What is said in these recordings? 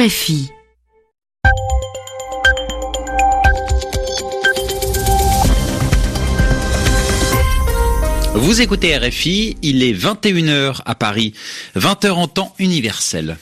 RFI. Vous écoutez RFI, il est 21h à Paris, 20h en temps universel.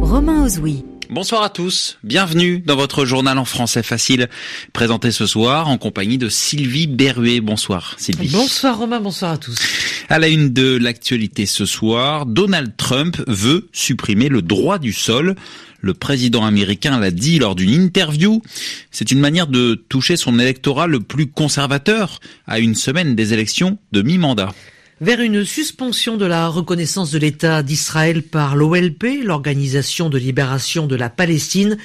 Romain Ozoui. Bonsoir à tous, bienvenue dans votre journal en français facile, présenté ce soir en compagnie de Sylvie Berruet. Bonsoir Sylvie. Bonsoir Romain, bonsoir à tous. À la une de l'actualité ce soir, Donald Trump veut supprimer le droit du sol. Le président américain l'a dit lors d'une interview. C'est une manière de toucher son électorat le plus conservateur à une semaine des élections de mi-mandat vers une suspension de la reconnaissance de l'État d'Israël par l'OLP, l'Organisation de libération de la Palestine.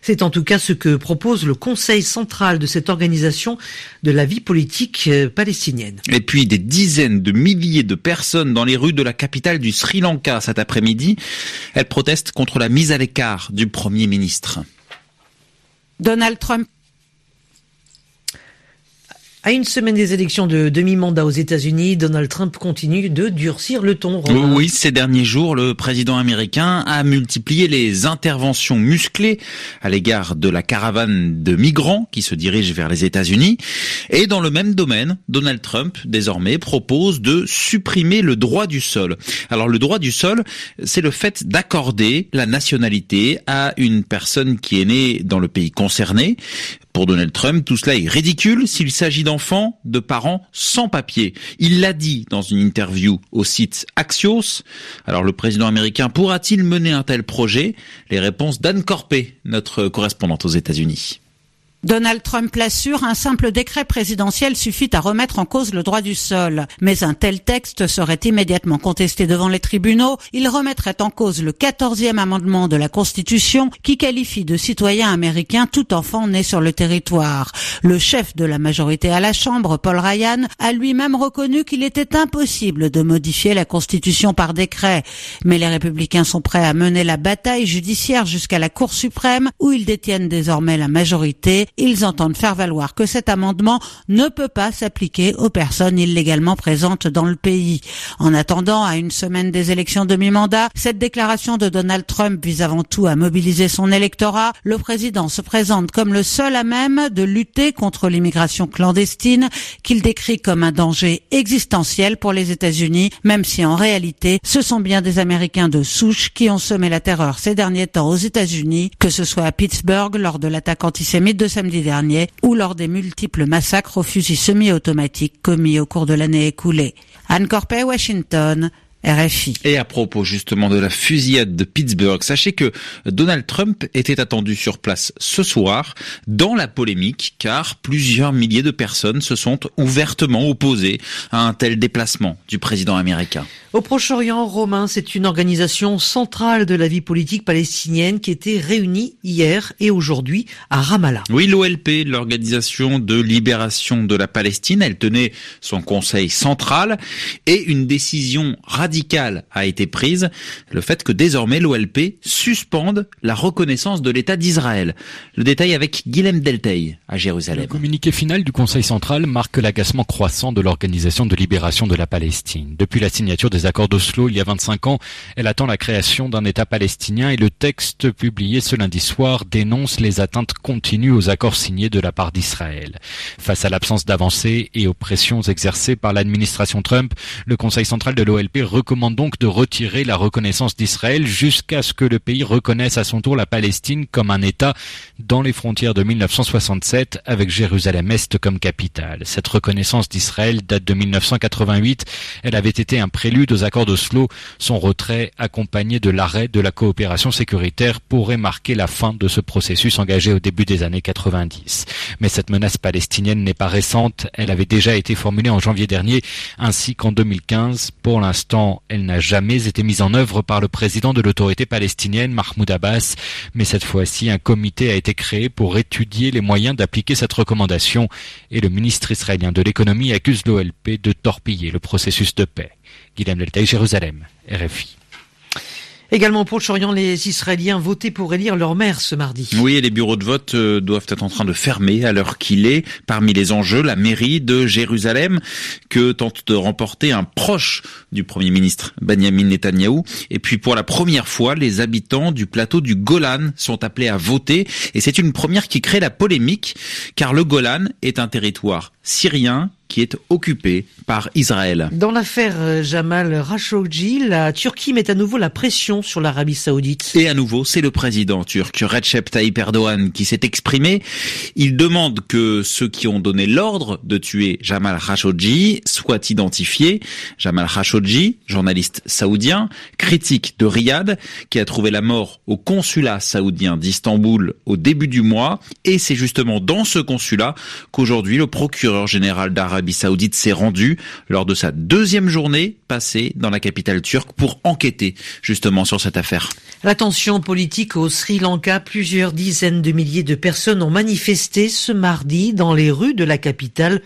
C'est en tout cas ce que propose le Conseil central de cette organisation de la vie politique euh, palestinienne. Et puis des dizaines de milliers de personnes dans les rues de la capitale du Sri Lanka cet après-midi. Elles protestent contre la mise à l'écart du Premier ministre. Donald Trump à une semaine des élections de demi-mandat aux États-Unis, Donald Trump continue de durcir le ton. Oui, ces derniers jours, le président américain a multiplié les interventions musclées à l'égard de la caravane de migrants qui se dirige vers les États-Unis. Et dans le même domaine, Donald Trump, désormais, propose de supprimer le droit du sol. Alors le droit du sol, c'est le fait d'accorder la nationalité à une personne qui est née dans le pays concerné. Pour Donald Trump, tout cela est ridicule s'il s'agit d'enfants de parents sans papier. Il l'a dit dans une interview au site Axios. Alors le président américain pourra-t-il mener un tel projet? Les réponses d'Anne Corpé, notre correspondante aux États-Unis. Donald Trump l'assure, un simple décret présidentiel suffit à remettre en cause le droit du sol. Mais un tel texte serait immédiatement contesté devant les tribunaux. Il remettrait en cause le 14e amendement de la Constitution qui qualifie de citoyen américain tout enfant né sur le territoire. Le chef de la majorité à la Chambre, Paul Ryan, a lui-même reconnu qu'il était impossible de modifier la Constitution par décret. Mais les républicains sont prêts à mener la bataille judiciaire jusqu'à la Cour suprême où ils détiennent désormais la majorité ils entendent faire valoir que cet amendement ne peut pas s'appliquer aux personnes illégalement présentes dans le pays. En attendant, à une semaine des élections de mi-mandat, cette déclaration de Donald Trump vise avant tout à mobiliser son électorat. Le président se présente comme le seul à même de lutter contre l'immigration clandestine qu'il décrit comme un danger existentiel pour les États-Unis, même si en réalité, ce sont bien des Américains de souche qui ont semé la terreur ces derniers temps aux États-Unis, que ce soit à Pittsburgh lors de l'attaque antisémite de dernier ou lors des multiples massacres aux fusils semi-automatiques commis au cours de l'année écoulée. Anne Corpet, Washington. RFI. Et à propos justement de la fusillade de Pittsburgh, sachez que Donald Trump était attendu sur place ce soir dans la polémique car plusieurs milliers de personnes se sont ouvertement opposées à un tel déplacement du président américain. Au Proche-Orient, Romain, c'est une organisation centrale de la vie politique palestinienne qui était réunie hier et aujourd'hui à Ramallah. Oui, l'OLP, l'Organisation de libération de la Palestine, elle tenait son conseil central et une décision radicale a été prise, le fait que désormais l'OLP suspende la reconnaissance de l'État d'Israël. Le détail avec Guilhem Delteil à Jérusalem. Le communiqué final du conseil central marque l'agacement croissant de l'Organisation de libération de la Palestine. Depuis la signature des accords d'Oslo il y a 25 ans. Elle attend la création d'un État palestinien et le texte publié ce lundi soir dénonce les atteintes continues aux accords signés de la part d'Israël. Face à l'absence d'avancées et aux pressions exercées par l'administration Trump, le Conseil central de l'OLP recommande donc de retirer la reconnaissance d'Israël jusqu'à ce que le pays reconnaisse à son tour la Palestine comme un État dans les frontières de 1967 avec Jérusalem-Est comme capitale. Cette reconnaissance d'Israël date de 1988. Elle avait été un prélude aux accords d'Oslo, son retrait accompagné de l'arrêt de la coopération sécuritaire pourrait marquer la fin de ce processus engagé au début des années 90. Mais cette menace palestinienne n'est pas récente, elle avait déjà été formulée en janvier dernier ainsi qu'en 2015. Pour l'instant, elle n'a jamais été mise en œuvre par le président de l'autorité palestinienne, Mahmoud Abbas, mais cette fois-ci, un comité a été créé pour étudier les moyens d'appliquer cette recommandation et le ministre israélien de l'économie accuse l'OLP de torpiller le processus de paix. Guillaume Deltaï, Jérusalem, RFI. Également au Proche-Orient, les Israéliens votaient pour élire leur maire ce mardi. Oui, les bureaux de vote euh, doivent être en train de fermer à l'heure qu'il est. Parmi les enjeux, la mairie de Jérusalem que tente de remporter un proche du Premier ministre Benjamin Netanyahou. Et puis pour la première fois, les habitants du plateau du Golan sont appelés à voter. Et c'est une première qui crée la polémique, car le Golan est un territoire syrien qui est occupé par Israël. Dans l'affaire euh, Jamal Khashoggi, la Turquie met à nouveau la pression sur l'Arabie Saoudite. Et à nouveau, c'est le président turc Recep Tayyip Erdogan qui s'est exprimé. Il demande que ceux qui ont donné l'ordre de tuer Jamal Khashoggi soient identifiés. Jamal Khashoggi, journaliste saoudien, critique de Riyad, qui a trouvé la mort au consulat saoudien d'Istanbul au début du mois. Et c'est justement dans ce consulat qu'aujourd'hui le procureur général d'Arabie Saoudite s'est rendu lors de sa deuxième journée passée dans la capitale turque pour enquêter justement sur cette affaire. La tension politique au Sri Lanka, plusieurs dizaines de milliers de personnes ont manifesté ce mardi dans les rues de la capitale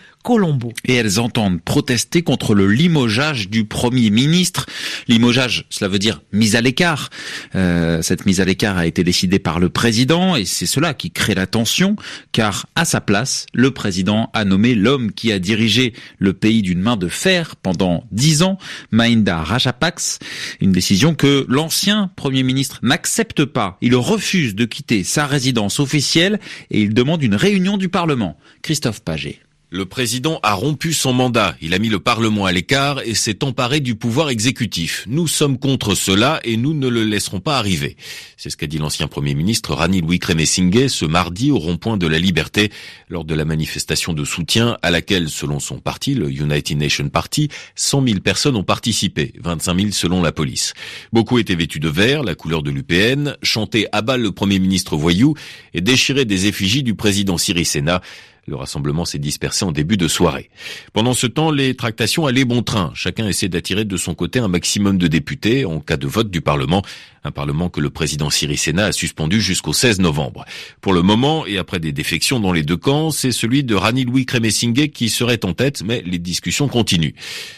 Et elles entendent protester contre le limogeage du Premier ministre. Limogeage, cela veut dire mise à l'écart. Euh, cette mise à l'écart a été décidée par le président et c'est cela qui crée la tension, car à sa place, le président a nommé l'homme qui a dirigé le pays d'une main de fer pendant dix ans, Mahinda Rajapaksa, une décision que l'ancien Premier ministre n'accepte pas. Il refuse de quitter sa résidence officielle et il demande une réunion du Parlement. Christophe Paget. Le président a rompu son mandat, il a mis le Parlement à l'écart et s'est emparé du pouvoir exécutif. Nous sommes contre cela et nous ne le laisserons pas arriver. C'est ce qu'a dit l'ancien Premier ministre Rani Louis Wickremesinghe ce mardi au rond-point de la Liberté lors de la manifestation de soutien à laquelle, selon son parti, le United Nations Party, 100 000 personnes ont participé, 25 000 selon la police. Beaucoup étaient vêtus de vert, la couleur de l'UPN, chantaient à le Premier ministre voyou et déchiraient des effigies du président Sena. Le rassemblement s'est dispersé en début de soirée. Pendant ce temps, les tractations allaient bon train. Chacun essaie d'attirer de son côté un maximum de députés en cas de vote du Parlement. Un Parlement que le président Sena a suspendu jusqu'au 16 novembre. Pour le moment, et après des défections dans les deux camps, c'est celui de Rani Louis Kremesinghe qui serait en tête, mais les discussions continuent.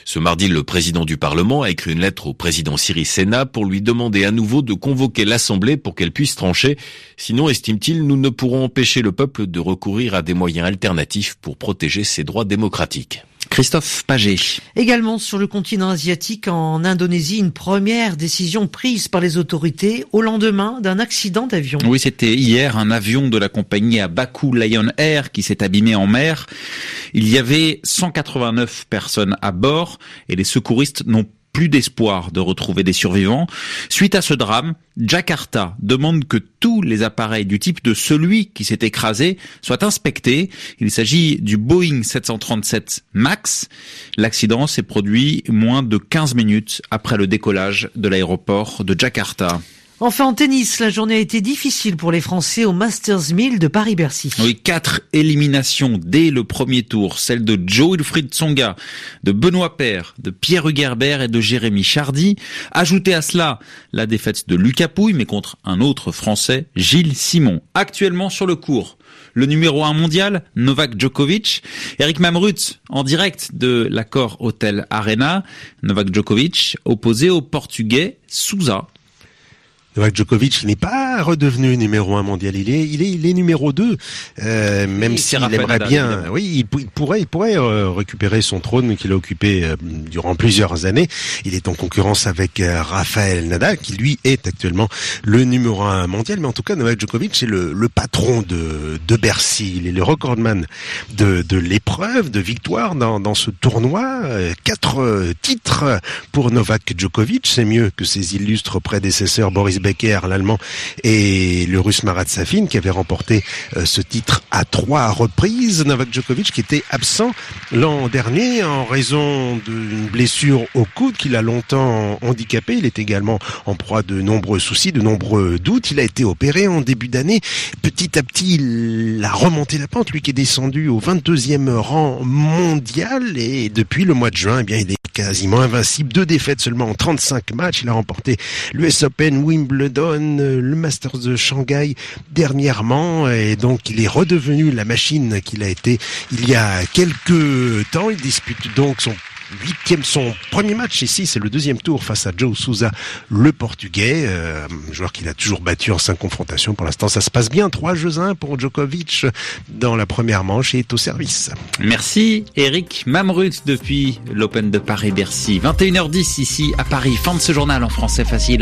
Ce mardi, le président du Parlement a écrit une lettre au président Sena pour lui demander à nouveau de convoquer l'Assemblée pour qu'elle puisse trancher. Sinon, estime-t-il, nous ne pourrons empêcher le peuple de recourir à des moyens alternatifs pour protéger ses droits démocratiques. Christophe Paget. Également sur le continent asiatique, en Indonésie, une première décision prise par les autorités au lendemain d'un accident d'avion. Oui, c'était hier un avion de la compagnie à Baku Lion Air qui s'est abîmé en mer. Il y avait 189 personnes à bord et les secouristes n'ont plus d'espoir de retrouver des survivants. Suite à ce drame, Jakarta demande que tous les appareils du type de celui qui s'est écrasé soient inspectés. Il s'agit du Boeing 737 MAX. L'accident s'est produit moins de 15 minutes après le décollage de l'aéroport de Jakarta. Enfin, en tennis, la journée a été difficile pour les Français au Masters 1000 de Paris-Bercy. Oui, quatre éliminations dès le premier tour. Celle de Joe Wilfried Tsonga, de Benoît Paire, de Pierre Hugerbert et de Jérémy Chardy. Ajoutez à cela la défaite de Lucas Pouille, mais contre un autre Français, Gilles Simon. Actuellement sur le cours, le numéro 1 mondial, Novak Djokovic. Eric Mamrut, en direct de l'accord Hotel Arena. Novak Djokovic, opposé au Portugais Souza. Novak Djokovic n'est pas redevenu numéro un mondial. Il est, il est, il est numéro 2. Euh, même s'il aimerait bien, oui, il, pourrait, il pourrait euh, récupérer son trône qu'il a occupé euh, durant plusieurs années. Il est en concurrence avec euh, Rafael Nadal, qui lui est actuellement le numéro un mondial. Mais en tout cas, Novak Djokovic c'est le, le, patron de, de Bercy. Il est le recordman de, de l'épreuve, de victoire dans, dans ce tournoi. Quatre titres pour Novak Djokovic. C'est mieux que ses illustres prédécesseurs Boris Becker, l'allemand, et le russe Marat Safin, qui avait remporté euh, ce titre à trois reprises. Novak Djokovic, qui était absent l'an dernier en raison d'une blessure au coude qui l'a longtemps handicapé. Il est également en proie de nombreux soucis, de nombreux doutes. Il a été opéré en début d'année. Petit à petit, il a remonté la pente, lui qui est descendu au 22e rang mondial. Et depuis le mois de juin, eh bien, il est quasiment invincible. Deux défaites seulement en 35 matchs. Il a remporté l'US Open, Wimbledon, le Masters de Shanghai dernièrement. Et donc, il est redevenu la machine qu'il a été il y a quelques temps. Il dispute donc son huitième, son premier match ici, c'est le deuxième tour face à Joe Souza, le Portugais, euh, joueur qu'il a toujours battu en cinq confrontations. Pour l'instant, ça se passe bien. Trois jeux 1 pour Djokovic dans la première manche et est au service. Merci Eric Mamrut depuis l'Open de Paris-Bercy. 21h10 ici à Paris. Fin de ce journal en français facile.